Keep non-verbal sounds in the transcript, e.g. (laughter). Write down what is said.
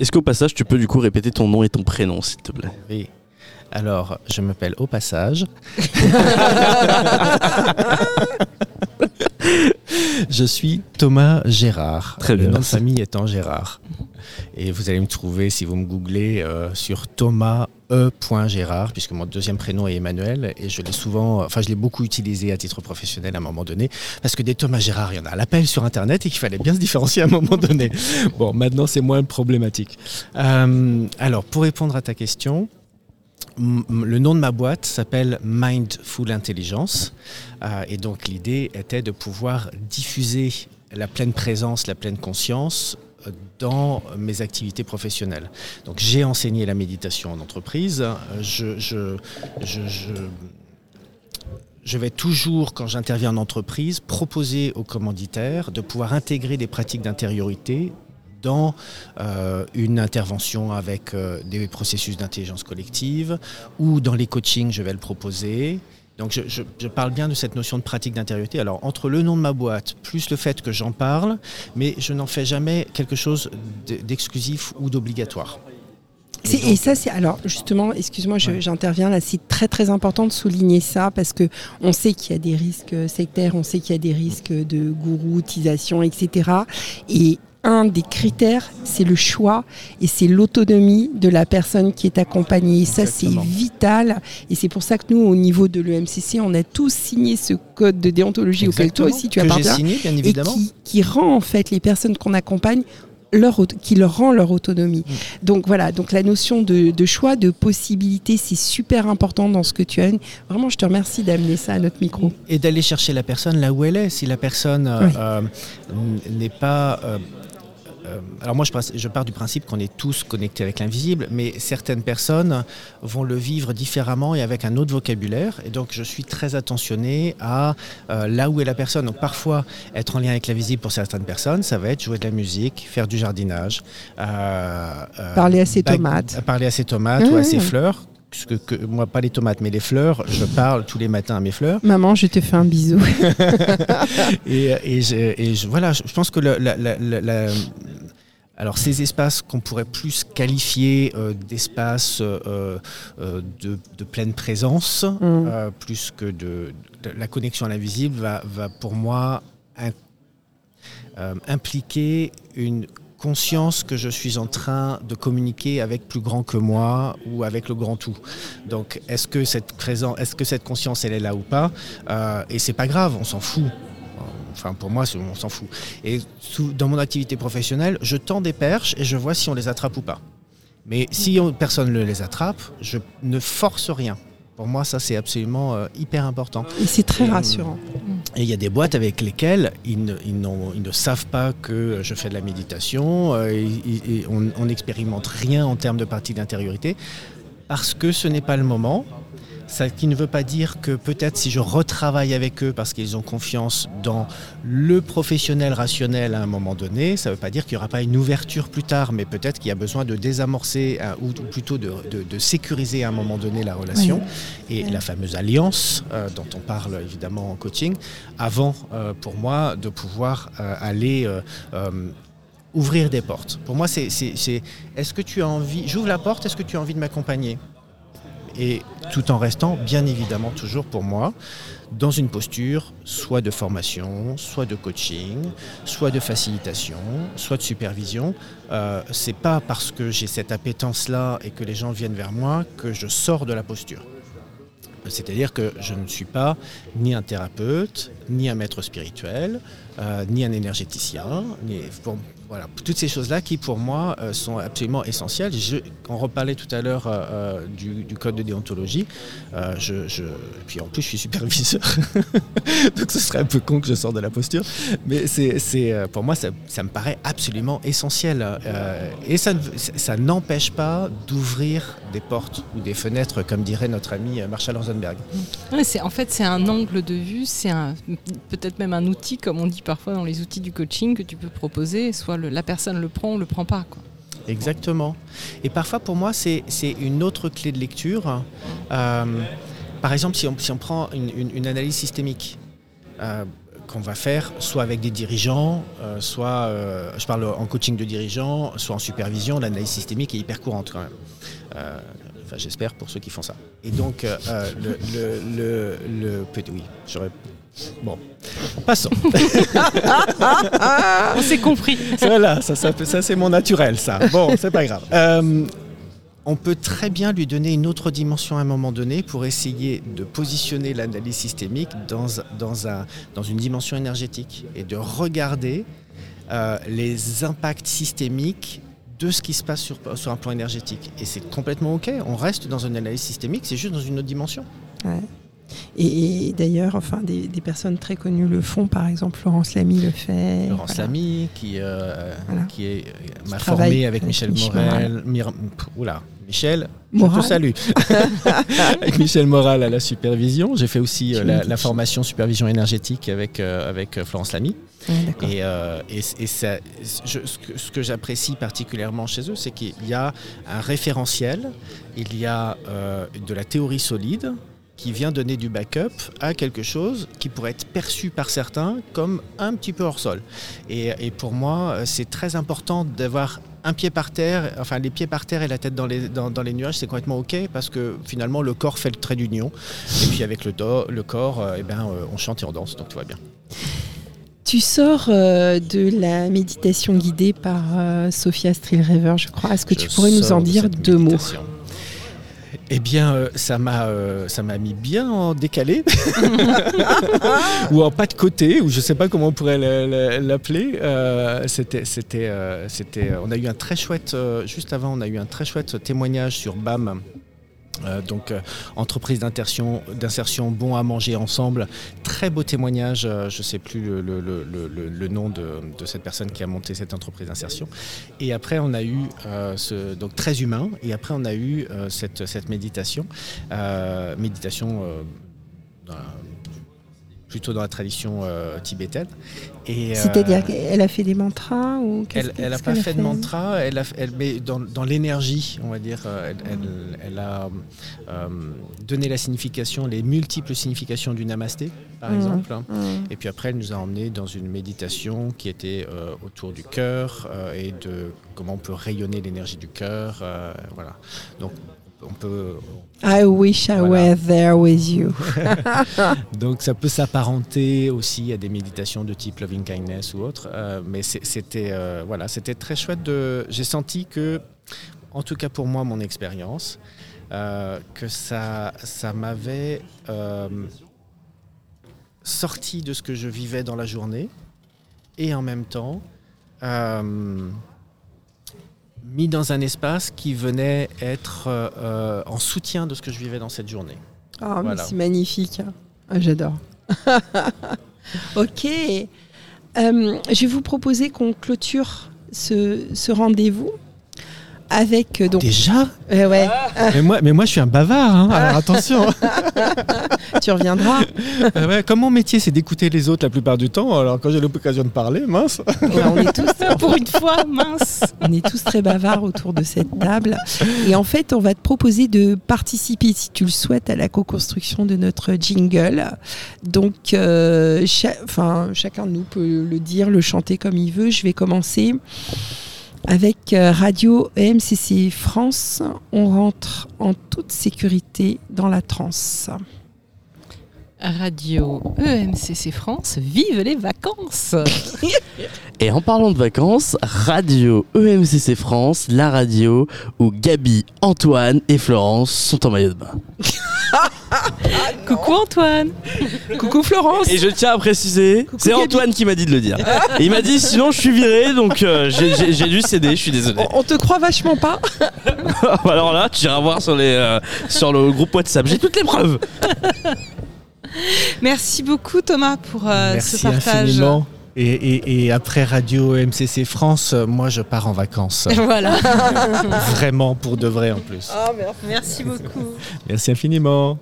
Est-ce qu'au passage, tu peux du coup répéter ton nom et ton prénom, s'il te plaît? Oui. Alors, je m'appelle Au Passage. (laughs) je suis Thomas Gérard. Très bien, Le nom de famille étant Gérard. Et vous allez me trouver si vous me googlez euh, sur Thomas E. Gérard, puisque mon deuxième prénom est Emmanuel et je l'ai souvent, enfin je l'ai beaucoup utilisé à titre professionnel à un moment donné, parce que des Thomas Gérard, il y en a à l'appel sur Internet et qu'il fallait bien se différencier à un moment donné. Bon, maintenant c'est moins problématique. Euh, alors, pour répondre à ta question, le nom de ma boîte s'appelle Mindful Intelligence. Euh, et donc l'idée était de pouvoir diffuser la pleine présence, la pleine conscience euh, dans mes activités professionnelles. Donc j'ai enseigné la méditation en entreprise. Je vais toujours, quand j'interviens en entreprise, proposer aux commanditaires de pouvoir intégrer des pratiques d'intériorité dans euh, une intervention avec euh, des processus d'intelligence collective ou dans les coachings, je vais le proposer. Donc je, je- je parle bien de cette notion de pratique d'intériorité. Alors entre le nom de ma boîte, plus le fait que j'en parle, mais je n'en fais jamais quelque chose d'exclusif ou d'obligatoire. Et ça, c'est alors justement, excuse-moi, Ouais. j'interviens là. C'est très très important de souligner ça parce que on sait qu'il y a des risques sectaires, on sait qu'il y a des risques de gouroutisation, etc. Et un des critères, c'est le choix et c'est l'autonomie de la personne qui est accompagnée. Et ça, c'est vital. Et c'est pour ça que nous, au niveau de l'EMCC, on a tous signé ce code de déontologie auquel toi aussi tu appartiens signé, bien et évidemment. qui, qui rend en fait les personnes qu'on accompagne leur, qui leur rend leur autonomie. Mm. Donc voilà, donc la notion de, de choix, de possibilité, c'est super important dans ce que tu as. Vraiment, je te remercie d'amener ça à notre micro. Et d'aller chercher la personne là où elle est. Si la personne euh, Oui. euh, n'est pas... euh, alors moi, je, pars- je pars du principe qu'on est tous connectés avec l'invisible, mais certaines personnes vont le vivre différemment et avec un autre vocabulaire. Et donc, je suis très attentionné à euh, là où est la personne. Donc, parfois, être en lien avec l'invisible pour certaines personnes, ça va être jouer de la musique, faire du jardinage, euh, euh, Parler à ses tomates. Parler à ses tomates ou à ses fleurs. Parce que, que- moi, pas les tomates, mais les fleurs, je parle tous les matins à mes fleurs. Maman, je te fais un bisou. (laughs) Et, et je, et je- voilà, je pense que la- alors ces espaces qu'on pourrait plus qualifier euh, d'espaces euh, euh, de, de pleine présence, Mm. plus que de, de la connexion à l'invisible, va, va pour moi in- impliquer une conscience que je suis en train de communiquer avec plus grand que moi ou avec le grand tout. Donc est-ce que cette présence, est-ce que cette conscience elle est là ou pas? Et c'est pas grave, on s'en fout. Enfin, pour moi, on s'en fout. Et sous- dans mon activité professionnelle, je tends des perches et je vois si on les attrape ou pas. Mais si on- personne ne les attrape, je ne force rien. Pour moi, ça, c'est absolument euh, hyper important. Et c'est très Et, rassurant. Et il y a des boîtes avec lesquelles ils ne, ils n'ont- ils ne savent pas que je fais de la méditation, euh, et- on n'expérimente rien en termes de partie d'intériorité, parce que ce n'est pas le moment. Ça qui ne veut pas dire que peut-être si je retravaille avec eux parce qu'ils ont confiance dans le professionnel rationnel à un moment donné, ça ne veut pas dire qu'il n'y aura pas une ouverture plus tard, mais peut-être qu'il y a besoin de désamorcer euh, ou, plutôt de, de- de sécuriser à un moment donné la relation. Et la fameuse alliance euh, dont on parle évidemment en coaching, avant euh, pour moi de pouvoir euh, aller ouvrir des portes. Pour moi, c'est, est-ce que tu as envie, j'ouvre la porte, est-ce que tu as envie de m'accompagner? Et tout en restant bien évidemment toujours pour moi dans une posture soit de formation, soit de coaching, soit de facilitation, soit de supervision. Euh, c'est pas parce que j'ai cette appétence-là et que les gens viennent vers moi que je sors de la posture. C'est-à-dire que je ne suis pas ni un thérapeute, ni un maître spirituel, euh, ni un énergéticien. Voilà, toutes ces choses-là qui, pour moi, euh, sont absolument essentielles. On reparlait tout à l'heure euh, du, code de déontologie. Je- puis en plus, je suis superviseur. (laughs) Donc ce serait un peu con que je sorte de la posture. Mais c'est, pour moi, ça, me paraît absolument essentiel. Et ça, ne- ça n'empêche pas d'ouvrir des portes ou des fenêtres, comme dirait notre ami Marshall Rosenberg. En fait, c'est un angle de vue, c'est peut-être même un outil, comme on dit parfois dans les outils du coaching, que tu peux proposer. Soit la personne le prend ou le prend pas. Exactement. Et parfois, pour moi, c'est une autre clé de lecture. Euh, par exemple, si on, prend une, analyse systémique, euh, qu'on va faire soit avec des dirigeants, euh, soit, je parle en coaching de dirigeants, soit en supervision. L'analyse systémique est hyper courante quand même. Enfin, j'espère pour ceux qui font ça. Et donc, euh, euh, le, le, le, le- oui, j'aurais. Bon, passons. (laughs) On s'est compris. voilà, ça, ça, ça, c'est mon naturel, ça. Bon, c'est pas grave. Euh, on peut très bien lui donner une autre dimension à un moment donné pour essayer de positionner l'analyse systémique dans, dans, un, dans une dimension énergétique et de regarder euh, les impacts systémiques de ce qui se passe sur, un plan énergétique. Et c'est complètement OK, on reste dans une analyse systémique, c'est juste dans une autre dimension. Et, et d'ailleurs, enfin, des, des personnes très connues le font, par exemple Florence Lamy le fait. Laurence voilà. Lamy, qui, euh, Voilà. qui est, euh, m'a formé avec avec Michel Michel Morel. Mir- pff, oula, Michel, je Moral. te salue. (laughs) avec Michel Moral à la supervision. J'ai fait aussi euh, la, formation supervision énergétique avec, euh, avec euh, Florence Lamy. D'accord. Et, euh, et, et ça, je- ce que, j'apprécie particulièrement chez eux, c'est qu'il y a un référentiel, il y a euh, de la théorie solide qui vient donner du backup à quelque chose qui pourrait être perçu par certains comme un petit peu hors sol. Et, et pour moi, euh, c'est très important d'avoir un pied par terre, enfin les pieds par terre et la tête dans les, dans, dans les nuages, c'est complètement OK parce que finalement le corps fait le trait d'union. Et puis avec le, do- le corps, euh, eh ben, euh, on chante et on danse, donc tout va bien. Tu sors euh, de la méditation guidée par euh, Sophia Strillrever, je crois. Est-ce que Je tu pourrais nous en dire deux mots? Eh bien, euh, ça m'a euh, ça m'a mis bien en décalé (laughs) (laughs) ou en pas de côté, ou je sais pas comment on pourrait la- la- l'appeler. Euh, c'était c'était euh, c'était. On a eu un très chouette juste avant, on a eu un très chouette témoignage sur BAM. Euh, donc euh, entreprise d'insertion, d'insertion bon à manger ensemble, très beau témoignage. euh, je ne sais plus le, nom de, cette personne qui a monté cette entreprise d'insertion. Et après, on a eu ce, donc très humain. Et après, on a eu cette, méditation, méditation plutôt dans la tradition euh, tibétaine. Et, euh, C'est-à-dire qu'elle a fait des mantras ou elle n'a pas fait de mantra, elle, a, elle met dans, dans l'énergie, on va dire, euh, elle, elle- elle a euh, donné la signification, les multiples significations du namasté, par Mhm. exemple. Hum. Et puis après, elle nous a emmenés dans une méditation qui était autour du cœur et de comment on peut rayonner l'énergie du cœur. voilà. Donc, on peut, I wish I Voilà. were there with you. (laughs) (laughs) donc ça peut s'apparenter aussi à des méditations de type loving kindness ou autre. euh, mais c'était euh, voilà, c'était très chouette. De, j'ai senti que, en tout cas pour moi, mon expérience, euh, que ça, ça m'avait euh, sorti de ce que je vivais dans la journée et en même temps euh, mis dans un espace qui venait être euh, euh, en soutien de ce que je vivais dans cette journée. Ah, mais Voilà. c'est magnifique. Ah, J'adore. (laughs) ok. Euh, je vais vous proposer qu'on clôture ce, ce rendez-vous avec euh, donc. Déjà Euh, ouais, mais, moi, mais moi, je suis un bavard, hein, alors attention. (laughs) tu reviendras. (laughs) Ah ouais, comme mon métier, c'est d'écouter les autres la plupart du temps, alors quand j'ai l'occasion de parler, mince. Ouais, on est tous (laughs) Pour une fois, mince. On est tous très bavards autour de cette table. Et en fait, on va te proposer de participer, si tu le souhaites, à la co-construction de notre jingle. Donc, euh, cha- enfin, chacun de nous peut le dire, le chanter comme il veut. Je vais commencer avec euh, Radio EMCC France. On rentre en toute sécurité dans la transe. Radio EMCC France, vive les vacances (laughs) Et en parlant de vacances, Radio EMCC France, la radio où Gabi, Antoine et Florence sont en maillot de bain. (laughs) (laughs) Coucou Antoine (laughs) Coucou Florence Et je tiens à préciser, c'est Gabi. Antoine qui m'a dit de le dire. (laughs) Et il m'a dit sinon je suis viré, donc euh, j'ai- j'ai j'ai dû céder, je suis désolé. on, on te croit vachement pas Alors là, tu iras voir sur, les, euh, sur le groupe WhatsApp, j'ai toutes les preuves. Merci beaucoup Thomas pour euh, ce Merci partage. infiniment. Et, et- et après Radio MCC France, euh, moi je pars en vacances. Voilà. Vraiment pour de vrai en plus. Merci beaucoup. Merci infiniment.